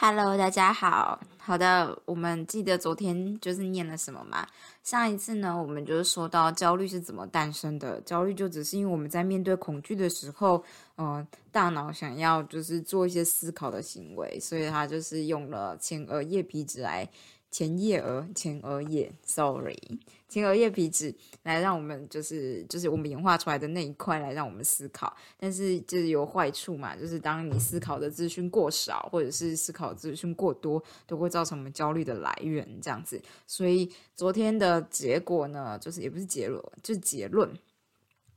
Hello，大家好。好的，我们记得昨天就是念了什么吗？上一次呢，我们就是说到焦虑是怎么诞生的。焦虑就只是因为我们在面对恐惧的时候，呃，大脑想要就是做一些思考的行为，所以它就是用了前额叶皮质来。前叶额、前额叶，sorry，前额叶皮质来让我们就是就是我们演化出来的那一块来让我们思考，但是就是有坏处嘛，就是当你思考的资讯过少，或者是思考资讯过多，都会造成我们焦虑的来源这样子。所以昨天的结果呢，就是也不是结论，就是结论，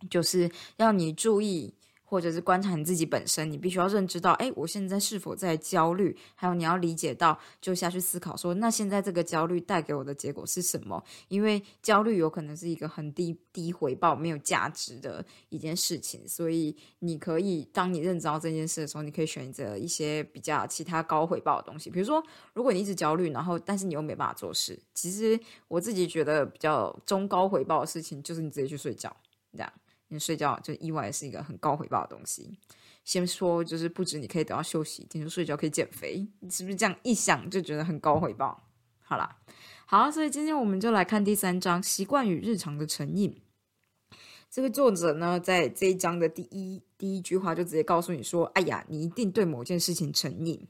就是要你注意。或者是观察你自己本身，你必须要认知到，哎，我现在是否在焦虑？还有你要理解到，就下去思考说，那现在这个焦虑带给我的结果是什么？因为焦虑有可能是一个很低低回报、没有价值的一件事情，所以你可以当你认知到这件事的时候，你可以选择一些比较其他高回报的东西，比如说，如果你一直焦虑，然后但是你又没办法做事，其实我自己觉得比较中高回报的事情，就是你直接去睡觉，这样。你睡觉就意外是一个很高回报的东西。先说就是不止你可以得到休息，听说睡觉可以减肥，你是不是这样一想就觉得很高回报？好啦，好，所以今天我们就来看第三章习惯与日常的成瘾。这个作者呢，在这一章的第一第一句话就直接告诉你说：“哎呀，你一定对某件事情成瘾。”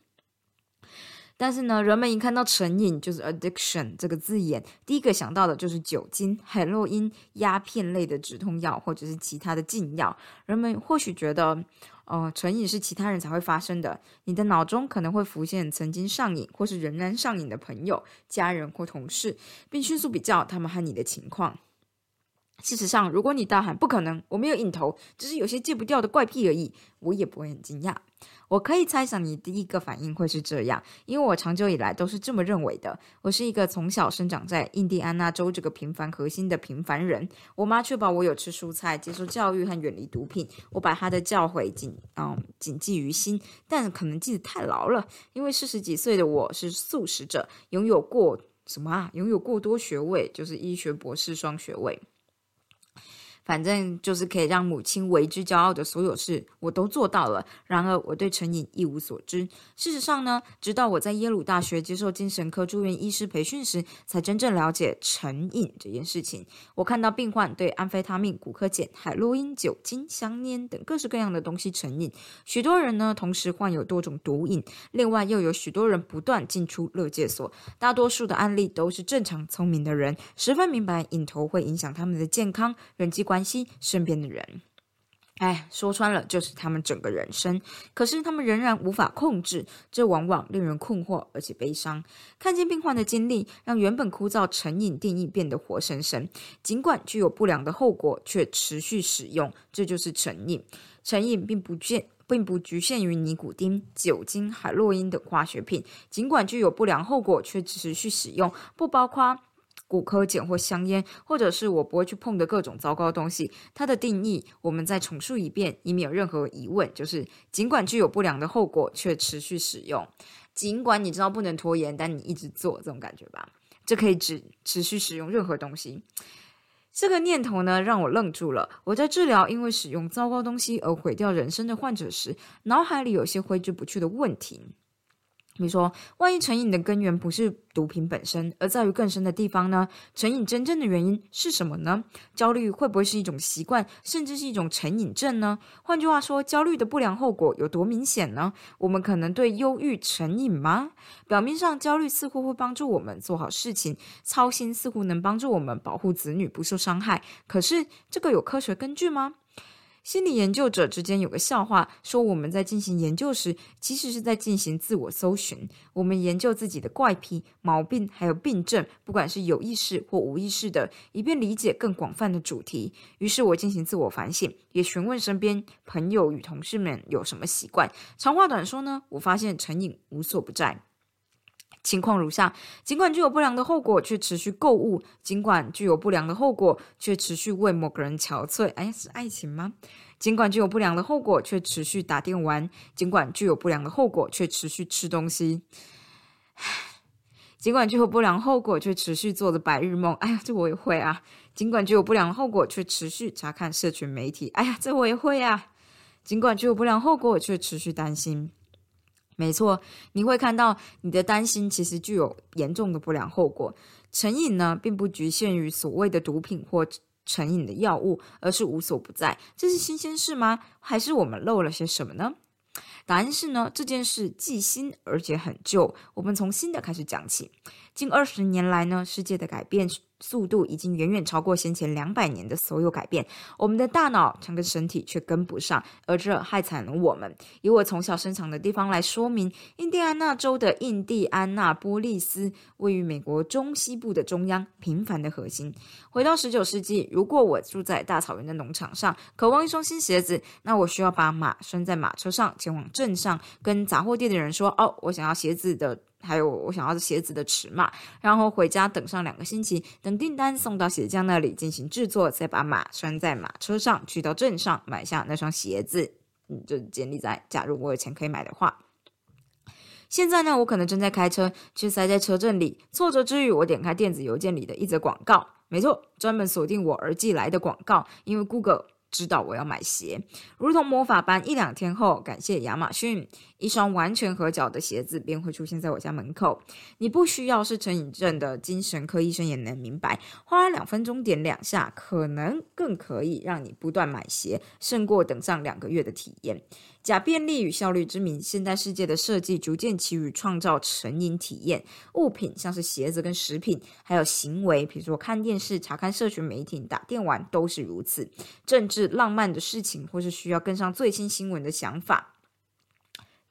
但是呢，人们一看到成瘾，就是 addiction 这个字眼，第一个想到的就是酒精、海洛因、鸦片类的止痛药，或者是其他的禁药。人们或许觉得，呃，成瘾是其他人才会发生的。你的脑中可能会浮现曾经上瘾或是仍然上瘾的朋友、家人或同事，并迅速比较他们和你的情况。事实上，如果你大喊“不可能，我没有瘾头，只是有些戒不掉的怪癖而已”，我也不会很惊讶。我可以猜想你第一个反应会是这样，因为我长久以来都是这么认为的。我是一个从小生长在印第安纳州这个平凡核心的平凡人。我妈确保我有吃蔬菜、接受教育和远离毒品。我把她的教诲谨嗯谨记于心，但可能记得太牢了，因为四十几岁的我是素食者，拥有过什么啊？拥有过多学位，就是医学博士双学位。反正就是可以让母亲为之骄傲的所有事，我都做到了。然而，我对成瘾一无所知。事实上呢，直到我在耶鲁大学接受精神科住院医师培训时，才真正了解成瘾这件事情。我看到病患对安非他命、古柯碱、海洛因、酒精、香烟等各式各样的东西成瘾。许多人呢，同时患有多种毒瘾。另外，又有许多人不断进出乐界所。大多数的案例都是正常、聪明的人，十分明白瘾头会影响他们的健康、人际。关关系身边的人，哎，说穿了就是他们整个人生。可是他们仍然无法控制，这往往令人困惑而且悲伤。看见病患的经历，让原本枯燥成瘾定义变得活生生。尽管具有不良的后果，却持续使用，这就是成瘾。成瘾并不限，并不局限于尼古丁、酒精、海洛因等化学品。尽管具有不良后果，却持续使用，不包括。骨科检或香烟，或者是我不会去碰的各种糟糕东西。它的定义，我们再重述一遍，以免有任何疑问。就是尽管具有不良的后果，却持续使用。尽管你知道不能拖延，但你一直做，这种感觉吧。这可以指持续使用任何东西。这个念头呢，让我愣住了。我在治疗因为使用糟糕东西而毁掉人生的患者时，脑海里有些挥之不去的问题。比如说，万一成瘾的根源不是毒品本身，而在于更深的地方呢？成瘾真正的原因是什么呢？焦虑会不会是一种习惯，甚至是一种成瘾症呢？换句话说，焦虑的不良后果有多明显呢？我们可能对忧郁成瘾吗？表面上，焦虑似乎会帮助我们做好事情，操心似乎能帮助我们保护子女不受伤害。可是，这个有科学根据吗？心理研究者之间有个笑话，说我们在进行研究时，其实是在进行自我搜寻。我们研究自己的怪癖、毛病，还有病症，不管是有意识或无意识的，以便理解更广泛的主题。于是我进行自我反省，也询问身边朋友与同事们有什么习惯。长话短说呢，我发现成瘾无所不在。情况如下：尽管具有不良的后果，却持续购物；尽管具有不良的后果，却持续为某个人憔悴。哎，是爱情吗？尽管具有不良的后果，却持续打电玩；尽管具有不良的后果，却持续吃东西；尽管具有不良后果，却持续做着白日梦。哎呀，这我也会啊！尽管具有不良后果，却持续查看社群媒体。哎呀，这我也会啊！尽管具有不良后果，却持续担心。没错，你会看到你的担心其实具有严重的不良后果。成瘾呢，并不局限于所谓的毒品或成瘾的药物，而是无所不在。这是新鲜事吗？还是我们漏了些什么呢？答案是呢，这件事既新而且很旧。我们从新的开始讲起。近二十年来呢，世界的改变。速度已经远远超过先前两百年的所有改变，我们的大脑常跟身体却跟不上，而这害惨了我们。以我从小生长的地方来说明，印第安纳州的印第安纳波利斯位于美国中西部的中央，平凡的核心。回到十九世纪，如果我住在大草原的农场上，渴望一双新鞋子，那我需要把马拴在马车上，前往镇上，跟杂货店的人说：“哦，我想要鞋子的。”还有我想要的鞋子的尺码，然后回家等上两个星期，等订单送到鞋匠那里进行制作，再把马拴在马车上，去到镇上买下那双鞋子。嗯，就建立在假如我有钱可以买的话。现在呢，我可能正在开车，却塞在车阵里。挫折之余，我点开电子邮件里的一则广告，没错，专门锁定我而寄来的广告，因为 Google。知道我要买鞋，如同魔法般，一两天后，感谢亚马逊，一双完全合脚的鞋子便会出现在我家门口。你不需要是成瘾症的精神科医生也能明白，花两分钟点两下，可能更可以让你不断买鞋，胜过等上两个月的体验。假便利与效率之名，现代世界的设计逐渐起于创造成瘾体验。物品像是鞋子跟食品，还有行为，比如说看电视、查看社群媒体、打电玩，都是如此。政治浪漫的事情，或是需要跟上最新新闻的想法，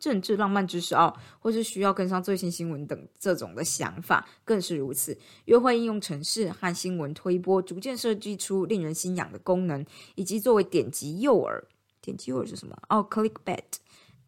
政治浪漫知识哦，或是需要跟上最新新闻等这种的想法，更是如此。约会应用程式和新闻推播，逐渐设计出令人心痒的功能，以及作为点击诱饵。点击诱饵是什么？哦，clickbait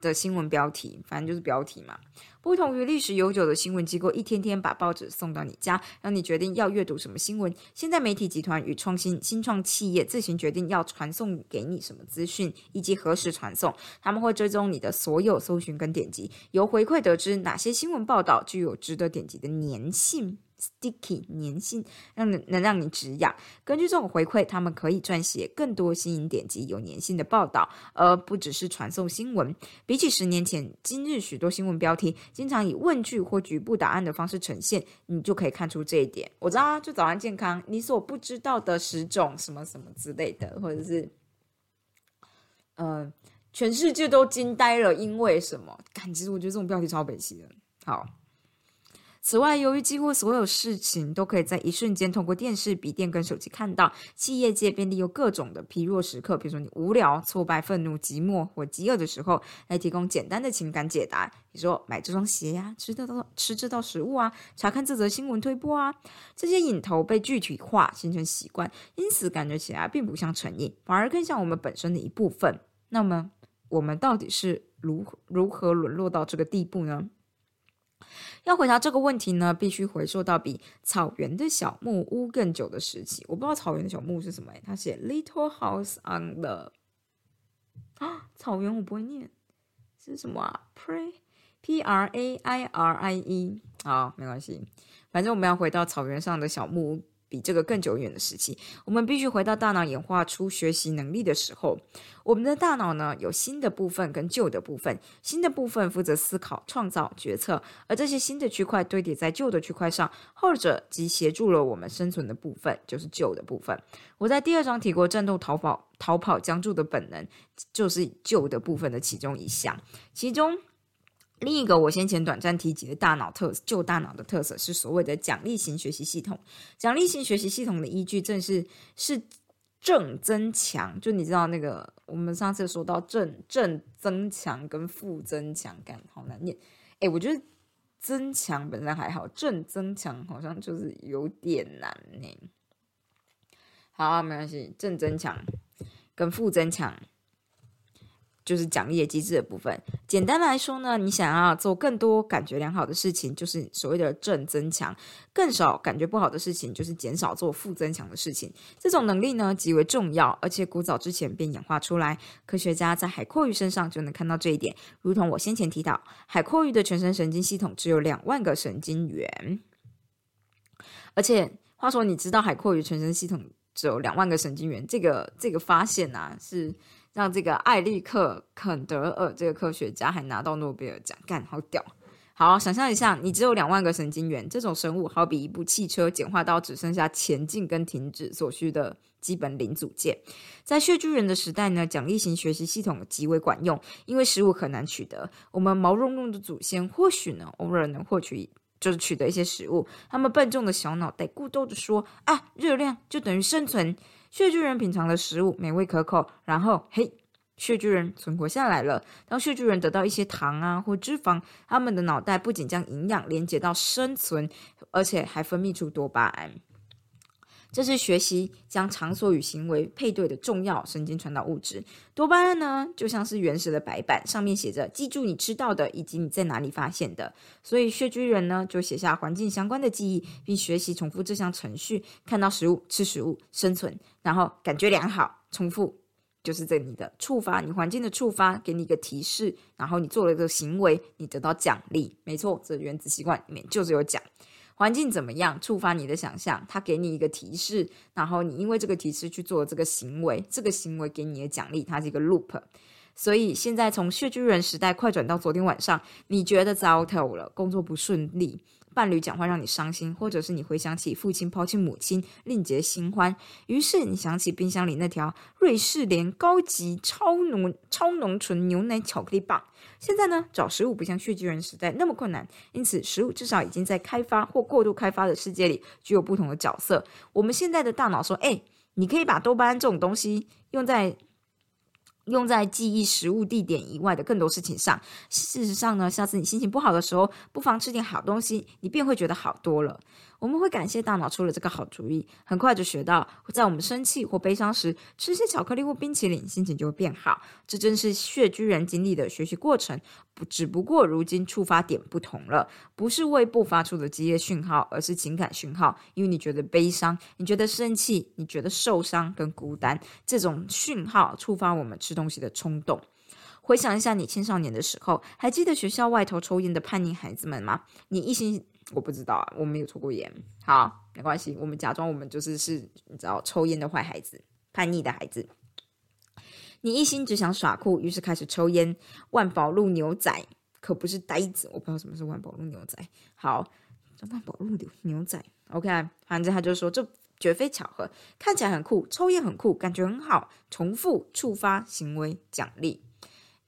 的新闻标题，反正就是标题嘛。不同于历史悠久的新闻机构，一天天把报纸送到你家，让你决定要阅读什么新闻。现在媒体集团与创新新创企业自行决定要传送给你什么资讯，以及何时传送。他们会追踪你的所有搜寻跟点击，由回馈得知哪些新闻报道具有值得点击的粘性。Sticky 粘性让能能让你止痒。根据这种回馈，他们可以撰写更多吸引点击、有粘性的报道，而不只是传送新闻。比起十年前，今日许多新闻标题经常以问句或局部答案的方式呈现，你就可以看出这一点。我知道啊，就早安健康，你所不知道的十种什么什么之类的，或者是，呃，全世界都惊呆了，因为什么？感其实我觉得这种标题超北气的。好。此外，由于几乎所有事情都可以在一瞬间通过电视、笔电跟手机看到，企业界便利用各种的疲弱时刻，比如说你无聊、挫败、愤怒、寂寞或饥饿的时候，来提供简单的情感解答。比如说买这双鞋呀，吃这道吃这道食物啊，查看这则新闻推播啊，这些引头被具体化，形成习惯，因此感觉起来并不像成瘾，反而更像我们本身的一部分。那么，我们到底是如何如何沦落到这个地步呢？要回答这个问题呢，必须回溯到比草原的小木屋更久的时期。我不知道草原的小木屋是什么，他写 Little House on the 啊，草原我不会念，是什么啊？Pray P R A I R I E，好，没关系，反正我们要回到草原上的小木屋。比这个更久远的时期，我们必须回到大脑演化出学习能力的时候。我们的大脑呢，有新的部分跟旧的部分。新的部分负责思考、创造、决策，而这些新的区块堆叠在旧的区块上，后者即协助了我们生存的部分，就是旧的部分。我在第二章提过，战斗、逃跑、逃跑、僵住的本能，就是旧的部分的其中一项，其中。另一个我先前短暂提及的大脑特旧大脑的特色是所谓的奖励型学习系统。奖励型学习系统的依据正是是正增强，就你知道那个我们上次说到正正增强跟负增强，感好难念。哎，我觉得增强本身还好，正增强好像就是有点难呢。好，没关系，正增强跟负增强。就是奖励机制的部分。简单来说呢，你想要做更多感觉良好的事情，就是所谓的正增强；更少感觉不好的事情，就是减少做负增强的事情。这种能力呢极为重要，而且古早之前便演化出来。科学家在海阔鱼身上就能看到这一点。如同我先前提到，海阔鱼的全身神经系统只有两万个神经元。而且，话说，你知道海阔鱼全身系统只有两万个神经元？这个这个发现啊，是。让这个艾利克·肯德尔这个科学家还拿到诺贝尔奖，干好屌！好，想象一下，你只有两万个神经元，这种生物好比一部汽车简化到只剩下前进跟停止所需的基本零组件。在穴居人的时代呢，奖励型学习系统极为管用，因为食物很难取得。我们毛茸茸的祖先或许呢，偶尔能获取，就是取得一些食物。他们笨重的小脑袋咕咚的说：“啊，热量就等于生存。”血巨人品尝了食物，美味可口，然后嘿。血巨人存活下来了。当血巨人得到一些糖啊或脂肪，他们的脑袋不仅将营养连接到生存，而且还分泌出多巴胺。这是学习将场所与行为配对的重要神经传导物质。多巴胺呢，就像是原始的白板，上面写着“记住你吃到的以及你在哪里发现的”。所以血巨人呢，就写下环境相关的记忆，并学习重复这项程序：看到食物吃食物，生存，然后感觉良好，重复。就是这你的触发，你环境的触发给你一个提示，然后你做了这个行为，你得到奖励。没错，这原子习惯里面就是有奖，环境怎么样触发你的想象，它给你一个提示，然后你因为这个提示去做这个行为，这个行为给你的奖励，它是一个 loop。所以现在从血巨人时代快转到昨天晚上，你觉得糟透了，工作不顺利。伴侣讲话让你伤心，或者是你回想起父亲抛弃母亲，另结新欢。于是你想起冰箱里那条瑞士莲高级超浓超浓醇牛奶巧克力棒。现在呢，找食物不像血巨人时代那么困难，因此食物至少已经在开发或过度开发的世界里具有不同的角色。我们现在的大脑说：“哎，你可以把多巴胺这种东西用在。”用在记忆食物地点以外的更多事情上。事实上呢，下次你心情不好的时候，不妨吃点好东西，你便会觉得好多了。我们会感谢大脑出了这个好主意，很快就学到，在我们生气或悲伤时，吃些巧克力或冰淇淋，心情就会变好。这正是血居人经历的学习过程，不只不过如今触发点不同了，不是胃部发出的激烈讯号，而是情感讯号。因为你觉得悲伤，你觉得生气，你觉得受伤跟孤单，这种讯号触发我们吃东西的冲动。回想一下你青少年的时候，还记得学校外头抽烟的叛逆孩子们吗？你一心。我不知道啊，我没有抽过烟。好，没关系，我们假装我们就是是，你知道，抽烟的坏孩子，叛逆的孩子。你一心只想耍酷，于是开始抽烟。万宝路牛仔可不是呆子，我不知道什么是万宝路牛仔。好，万宝路牛牛仔，OK，反正他就说这绝非巧合，看起来很酷，抽烟很酷，感觉很好，重复触发行为奖励，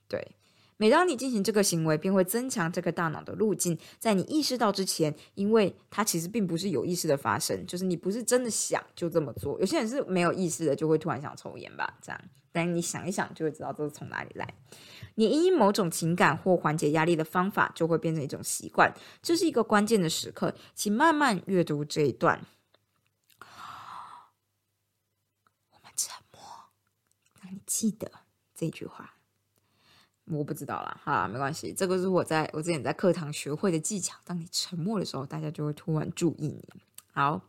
对。每当你进行这个行为，便会增强这个大脑的路径。在你意识到之前，因为它其实并不是有意识的发生，就是你不是真的想就这么做。有些人是没有意识的，就会突然想抽烟吧，这样。但你想一想，就会知道这是从哪里来。你因某种情感或缓解压力的方法，就会变成一种习惯。这是一个关键的时刻，请慢慢阅读这一段。我们沉默，让你记得这句话。我不知道啦，哈，没关系，这个是我在我之前在课堂学会的技巧。当你沉默的时候，大家就会突然注意你。好。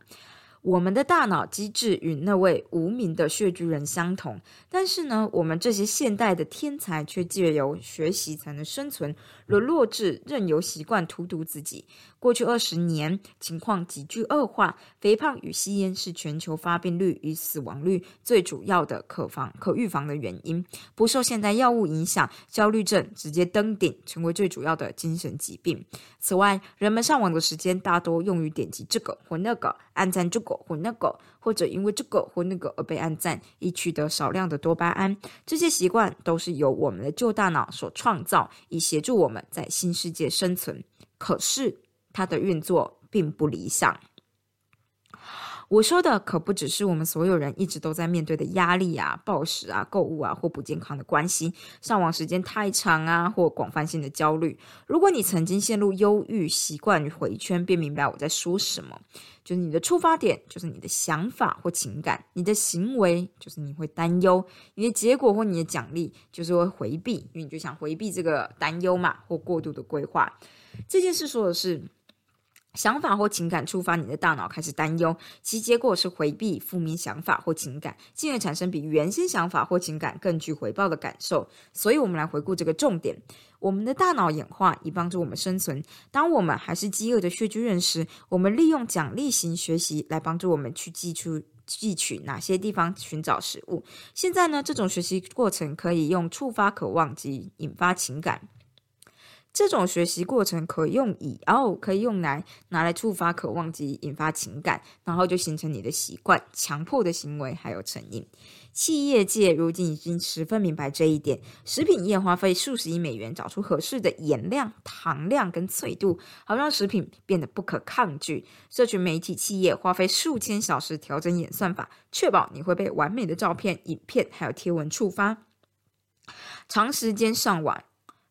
我们的大脑机制与那位无名的血巨人相同，但是呢，我们这些现代的天才却借由学习才能生存，沦落至任由习惯荼毒自己。过去二十年，情况急剧恶化，肥胖与吸烟是全球发病率与死亡率最主要的可防可预防的原因。不受现代药物影响，焦虑症直接登顶，成为最主要的精神疾病。此外，人们上网的时间大多用于点击这个或那个，按赞这个。或那个，或者因为这个或那个而被按赞，以取得少量的多巴胺。这些习惯都是由我们的旧大脑所创造，以协助我们在新世界生存。可是，它的运作并不理想。我说的可不只是我们所有人一直都在面对的压力啊、暴食啊、购物啊或不健康的关系、上网时间太长啊或广泛性的焦虑。如果你曾经陷入忧郁、习惯回圈，便明白我在说什么。就是你的出发点，就是你的想法或情感；你的行为，就是你会担忧；你的结果或你的奖励，就是会回避，因为你就想回避这个担忧嘛，或过度的规划。这件事说的是。想法或情感触发你的大脑开始担忧，其结果是回避负面想法或情感，进而产生比原先想法或情感更具回报的感受。所以，我们来回顾这个重点：我们的大脑演化以帮助我们生存。当我们还是饥饿的血巨人时，我们利用奖励型学习来帮助我们去记出汲取哪些地方寻找食物。现在呢，这种学习过程可以用触发渴望及引发情感。这种学习过程可以用以哦，可以用来拿来触发渴望及引发情感，然后就形成你的习惯、强迫的行为还有成瘾。企业界如今已经十分明白这一点，食品业花费数十亿美元找出合适的盐量、糖量跟脆度，好让食品变得不可抗拒。社群媒体企业花费数千小时调整演算法，确保你会被完美的照片、影片还有贴文触发，长时间上网。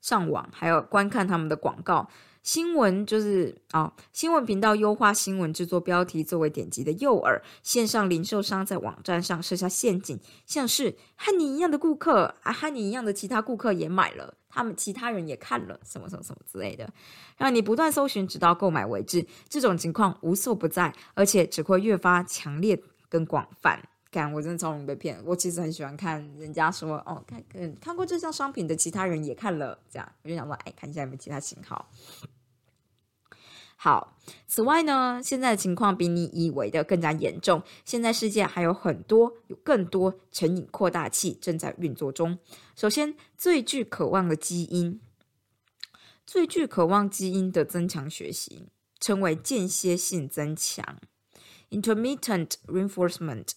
上网还有观看他们的广告新闻，就是啊，新闻频道优化新闻制作标题作为点击的诱饵。线上零售商在网站上设下陷阱，像是和你一样的顾客啊，和你一样的其他顾客也买了，他们其他人也看了，什么什么什么之类的，让你不断搜寻直到购买为止。这种情况无所不在，而且只会越发强烈跟广泛。我真的超容易被骗。我其实很喜欢看人家说哦，看看看过这项商品的其他人也看了，这样我就想说，哎，看一下有没有其他型号。好，此外呢，现在的情况比你以为的更加严重。现在世界还有很多有更多成瘾扩大器正在运作中。首先，最具渴望的基因，最具渴望基因的增强学习，称为间歇性增强 （intermittent reinforcement）。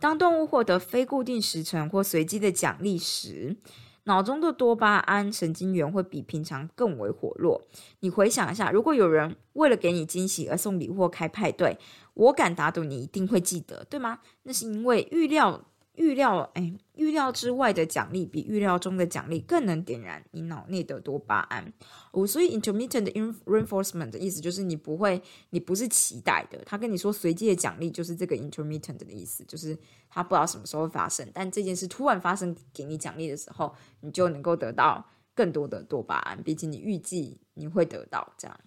当动物获得非固定时程或随机的奖励时，脑中的多巴胺神经元会比平常更为活络。你回想一下，如果有人为了给你惊喜而送礼或开派对，我敢打赌你一定会记得，对吗？那是因为预料。预料，哎，预料之外的奖励比预料中的奖励更能点燃你脑内的多巴胺。哦，所以 intermittent reinforcement 的意思就是你不会，你不是期待的。他跟你说随机的奖励就是这个 intermittent 的意思，就是他不知道什么时候发生，但这件事突然发生给你奖励的时候，你就能够得到更多的多巴胺，比起你预计你会得到这样。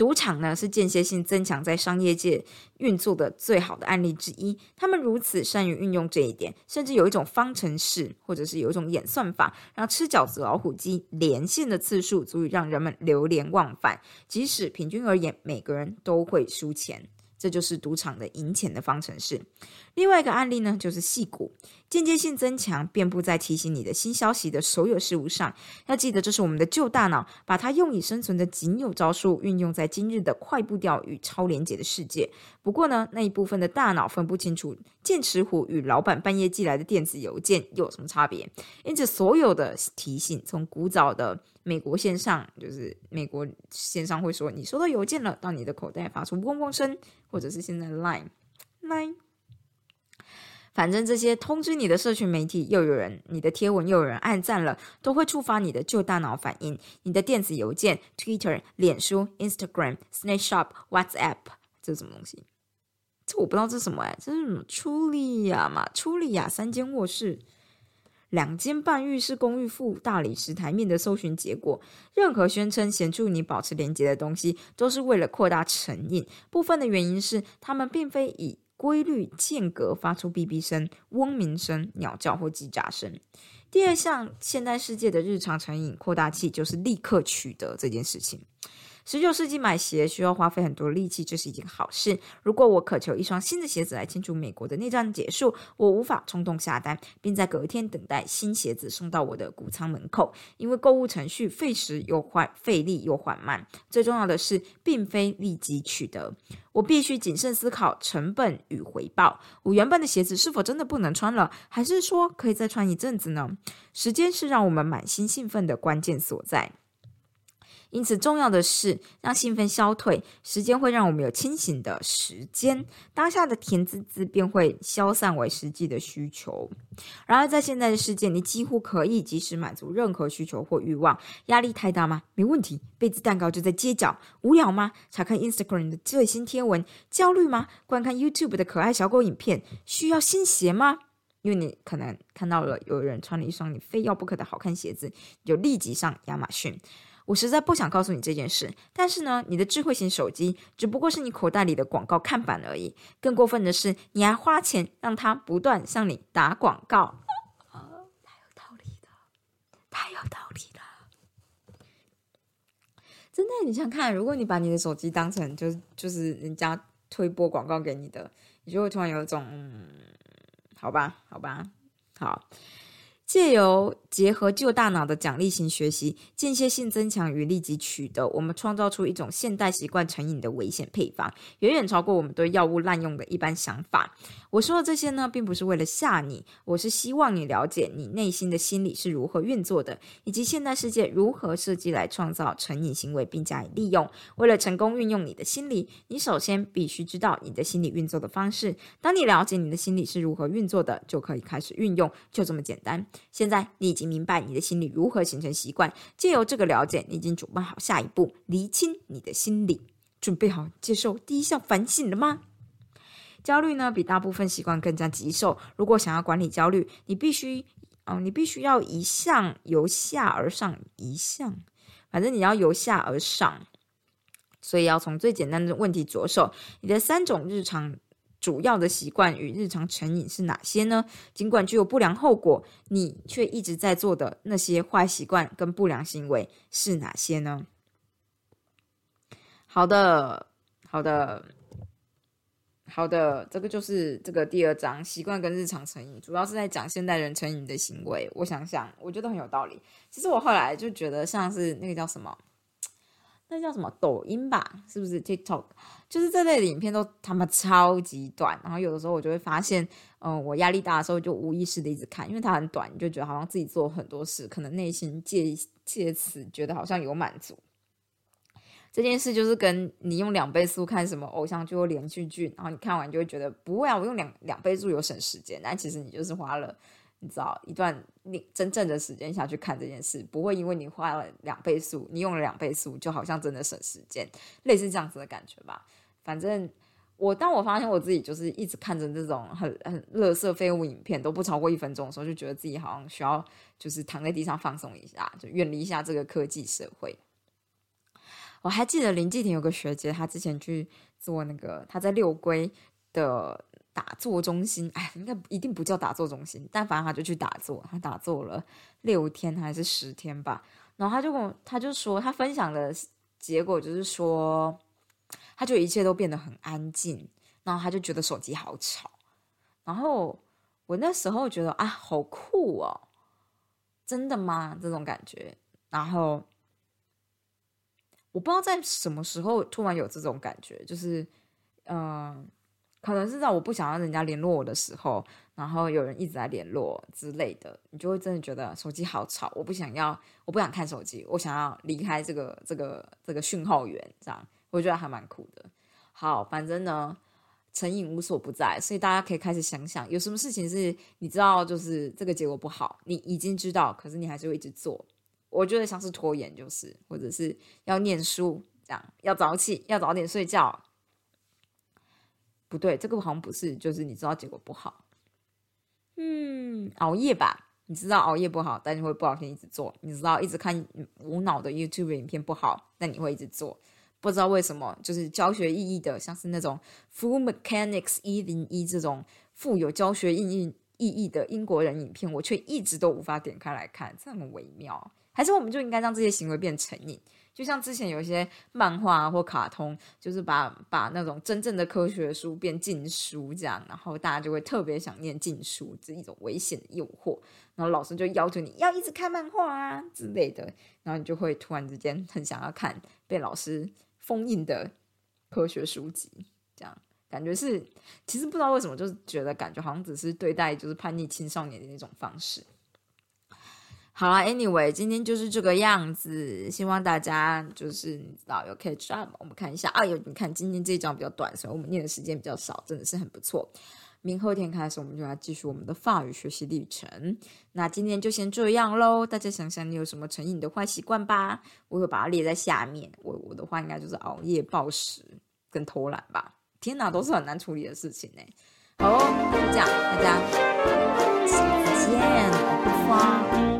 赌场呢是间歇性增强在商业界运作的最好的案例之一。他们如此善于运用这一点，甚至有一种方程式，或者是有一种演算法，让吃饺子老虎机连线的次数足以让人们流连忘返。即使平均而言，每个人都会输钱。这就是赌场的赢钱的方程式。另外一个案例呢，就是细骨间接性增强，遍布在提醒你的新消息的所有事物上。要记得，这是我们的旧大脑把它用以生存的仅有招数运用在今日的快步调与超连接的世界。不过呢，那一部分的大脑分不清楚剑齿虎与老板半夜寄来的电子邮件有什么差别，因此所有的提醒从古早的。美国线上就是美国线上会说你收到邮件了，到你的口袋发出嗡嗡声，或者是现在 Line Line，反正这些通知你的社群媒体又有人你的贴文又有人按赞了，都会触发你的旧大脑反应。你的电子邮件、Twitter、脸书、Instagram、Snapchat、WhatsApp，这是什么东西？这我不知道这是什么哎，这是什么？处理呀嘛，处理呀，三间卧室。两间半浴室公寓附大理石台面的搜寻结果，任何宣称协助你保持连接的东西，都是为了扩大成瘾。部分的原因是，他们并非以规律间隔发出哔哔声、嗡鸣声、鸟叫或叽喳声。第二项，现代世界的日常成瘾扩大器就是立刻取得这件事情。十九世纪买鞋需要花费很多力气，这是一件好事。如果我渴求一双新的鞋子来庆祝美国的内战结束，我无法冲动下单，并在隔天等待新鞋子送到我的谷仓门口，因为购物程序费时又缓费力又缓慢。最重要的是，并非立即取得，我必须谨慎思考成本与回报。我原本的鞋子是否真的不能穿了，还是说可以再穿一阵子呢？时间是让我们满心兴奋的关键所在。因此，重要的是让兴奋消退，时间会让我们有清醒的时间，当下的甜滋滋便会消散为实际的需求。然而，在现在的世界，你几乎可以及时满足任何需求或欲望。压力太大吗？没问题，杯子蛋糕就在街角。无聊吗？查看 Instagram 的最新贴文。焦虑吗？观看 YouTube 的可爱小狗影片。需要新鞋吗？因为你可能看到了有人穿了一双你非要不可的好看鞋子，你就立即上亚马逊。我实在不想告诉你这件事，但是呢，你的智慧型手机只不过是你口袋里的广告看板而已。更过分的是，你还花钱让它不断向你打广告，太有道理了，太有道理了。真的，你想看，如果你把你的手机当成就是就是人家推播广告给你的。你就会突然有一种，嗯，好吧，好吧，好。借由结合旧大脑的奖励型学习，间歇性增强与立即取得，我们创造出一种现代习惯成瘾的危险配方，远远超过我们对药物滥用的一般想法。我说的这些呢，并不是为了吓你，我是希望你了解你内心的心理是如何运作的，以及现代世界如何设计来创造成瘾行为并加以利用。为了成功运用你的心理，你首先必须知道你的心理运作的方式。当你了解你的心理是如何运作的，就可以开始运用，就这么简单。现在你已经明白你的心理如何形成习惯，借由这个了解，你已经准备好下一步，厘清你的心理，准备好接受第一项反省了吗？焦虑呢，比大部分习惯更加棘手。如果想要管理焦虑，你必须，嗯，你必须要一项由下而上，一项，反正你要由下而上，所以要从最简单的问题着手。你的三种日常主要的习惯与日常成瘾是哪些呢？尽管具有不良后果，你却一直在做的那些坏习惯跟不良行为是哪些呢？好的，好的。好的，这个就是这个第二章习惯跟日常成瘾，主要是在讲现代人成瘾的行为。我想想，我觉得很有道理。其实我后来就觉得像是那个叫什么，那叫什么抖音吧，是不是 TikTok？就是这类影片都他妈超级短，然后有的时候我就会发现，嗯，我压力大的时候就无意识的一直看，因为它很短，你就觉得好像自己做很多事，可能内心借借此觉得好像有满足。这件事就是跟你用两倍速看什么偶像剧或连续剧，然后你看完就会觉得不会啊，我用两两倍速有省时间，但其实你就是花了你知道一段你真正的时间下去看这件事，不会因为你花了两倍速，你用了两倍速就好像真的省时间，类似这样子的感觉吧。反正我当我发现我自己就是一直看着这种很很乐色废物影片都不超过一分钟的时候，就觉得自己好像需要就是躺在地上放松一下，就远离一下这个科技社会。我还记得林继廷有个学姐，她之前去做那个，她在六龟的打坐中心，哎，应该一定不叫打坐中心，但反正他就去打坐，他打坐了六天还是十天吧。然后他就跟我，他就说，他分享的结果就是说，他就一切都变得很安静，然后他就觉得手机好吵。然后我那时候觉得啊，好酷哦，真的吗？这种感觉，然后。我不知道在什么时候突然有这种感觉，就是，嗯，可能是在我不想让人家联络我的时候，然后有人一直在联络之类的，你就会真的觉得手机好吵，我不想要，我不想看手机，我想要离开这个这个这个讯号源，这样我觉得还蛮酷的。好，反正呢，成瘾无所不在，所以大家可以开始想想，有什么事情是你知道，就是这个结果不好，你已经知道，可是你还是会一直做。我觉得像是拖延，就是或者是要念书，这样要早起，要早点睡觉。不对，这个好像不是，就是你知道结果不好。嗯，熬夜吧，你知道熬夜不好，但你会不小心一直做。你知道一直看无脑的 YouTube 影片不好，但你会一直做。不知道为什么，就是教学意义的，像是那种 Full Mechanics 一零一这种富有教学意义意义的英国人影片，我却一直都无法点开来看，这么微妙。还是我们就应该让这些行为变成瘾，就像之前有一些漫画或卡通，就是把把那种真正的科学书变禁书这样，然后大家就会特别想念禁书这一种危险的诱惑，然后老师就要求你要一直看漫画啊之类的，然后你就会突然之间很想要看被老师封印的科学书籍，这样感觉是其实不知道为什么，就是觉得感觉好像只是对待就是叛逆青少年的那种方式。好了，Anyway，今天就是这个样子，希望大家就是你知道有 catch up。我们看一下，哎呦你看今天这一章比较短，所以我们念的时间比较少，真的是很不错。明后天开始，我们就要继续我们的法语学习历程。那今天就先这样喽，大家想想你有什么成瘾的坏习惯吧，我会把它列在下面。我我的话应该就是熬夜、暴食跟偷懒吧。天哪，都是很难处理的事情呢。好，就这样，大家下次见，不慌。